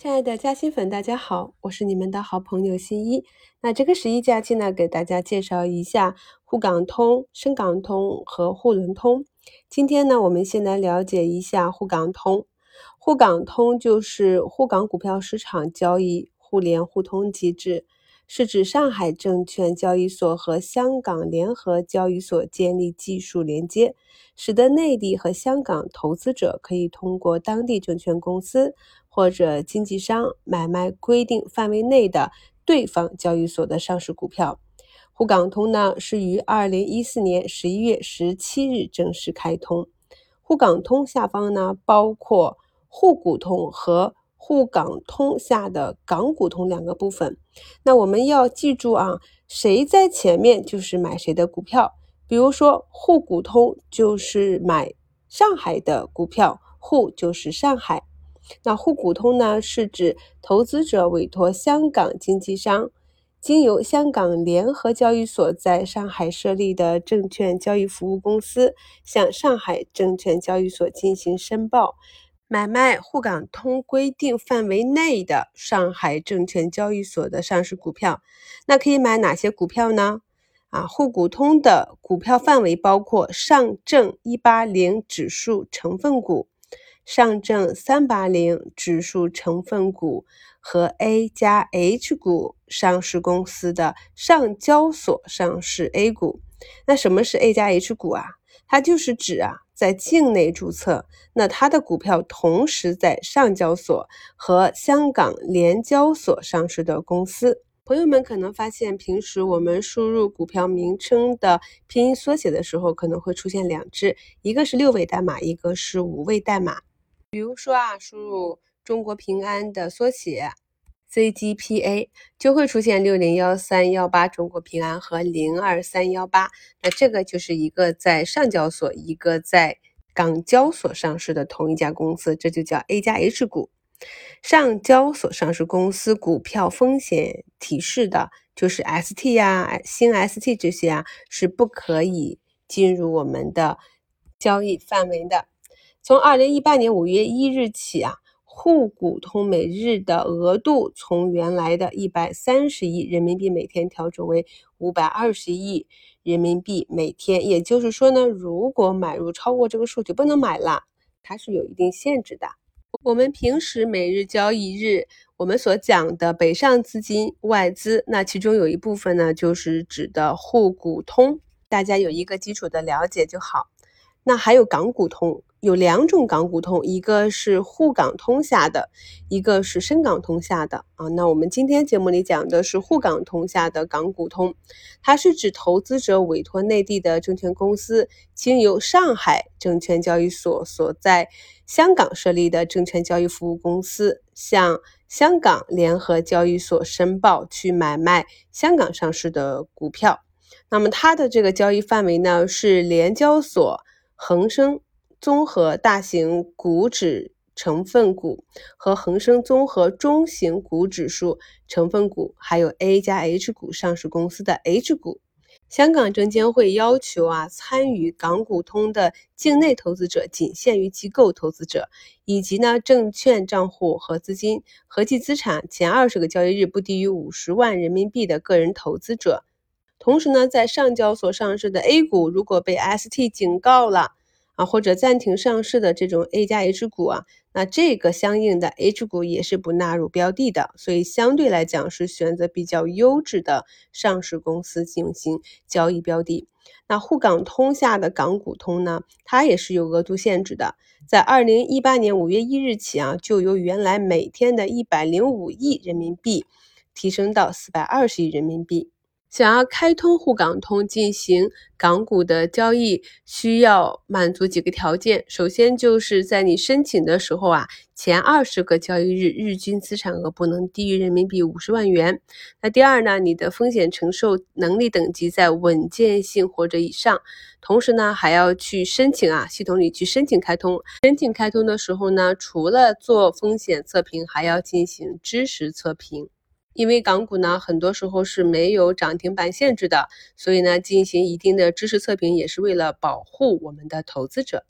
亲爱的嘉兴粉，大家好，我是你们的好朋友新一。那这个十一假期呢，给大家介绍一下沪港通、深港通和沪伦通。今天呢，我们先来了解一下沪港通。沪港通就是沪港股票市场交易互联互通机制，是指上海证券交易所和香港联合交易所建立技术连接，使得内地和香港投资者可以通过当地证券公司。或者经纪商买卖规定范围内的对方交易所的上市股票。沪港通呢是于二零一四年十一月十七日正式开通。沪港通下方呢包括沪股通和沪港通下的港股通两个部分。那我们要记住啊，谁在前面就是买谁的股票。比如说沪股通就是买上海的股票，沪就是上海。那沪股通呢，是指投资者委托香港经纪商，经由香港联合交易所在上海设立的证券交易服务公司，向上海证券交易所进行申报，买卖沪港通规定范围内的上海证券交易所的上市股票。那可以买哪些股票呢？啊，沪股通的股票范围包括上证一八零指数成分股。上证三八零指数成分股和 A 加 H 股上市公司的上交所上市 A 股。那什么是 A 加 H 股啊？它就是指啊，在境内注册，那它的股票同时在上交所和香港联交所上市的公司。朋友们可能发现，平时我们输入股票名称的拼音缩写的时候，可能会出现两只，一个是六位代码，一个是五位代码。比如说啊，输入中国平安的缩写 CGPA，就会出现六零幺三幺八中国平安和零二三幺八。那这个就是一个在上交所，一个在港交所上市的同一家公司，这就叫 A 加 H 股。上交所上市公司股票风险提示的，就是 ST 呀、新 ST 这些啊，是不可以进入我们的交易范围的。从二零一八年五月一日起啊，沪股通每日的额度从原来的一百三十亿人民币每天调整为五百二十亿人民币每天。也就是说呢，如果买入超过这个数就不能买了，它是有一定限制的。我们平时每日交易日，我们所讲的北上资金外资，那其中有一部分呢，就是指的沪股通，大家有一个基础的了解就好。那还有港股通。有两种港股通，一个是沪港通下的，一个是深港通下的啊。那我们今天节目里讲的是沪港通下的港股通，它是指投资者委托内地的证券公司，经由上海证券交易所所在香港设立的证券交易服务公司，向香港联合交易所申报去买卖香港上市的股票。那么它的这个交易范围呢，是联交所、恒生。综合大型股指成分股和恒生综合中型股指数成分股，还有 A 加 H 股上市公司的 H 股。香港证监会要求啊，参与港股通的境内投资者仅限于机构投资者，以及呢证券账户和资金合计资产前二十个交易日不低于五十万人民币的个人投资者。同时呢，在上交所上市的 A 股，如果被 ST 警告了。啊，或者暂停上市的这种 A 加 H 股啊，那这个相应的 H 股也是不纳入标的的，所以相对来讲是选择比较优质的上市公司进行交易标的。那沪港通下的港股通呢，它也是有额度限制的，在二零一八年五月一日起啊，就由原来每天的一百零五亿人民币提升到四百二十亿人民币。想要开通沪港通进行港股的交易，需要满足几个条件。首先就是在你申请的时候啊，前二十个交易日日均资产额不能低于人民币五十万元。那第二呢，你的风险承受能力等级在稳健性或者以上。同时呢，还要去申请啊，系统里去申请开通。申请开通的时候呢，除了做风险测评，还要进行知识测评。因为港股呢，很多时候是没有涨停板限制的，所以呢，进行一定的知识测评也是为了保护我们的投资者。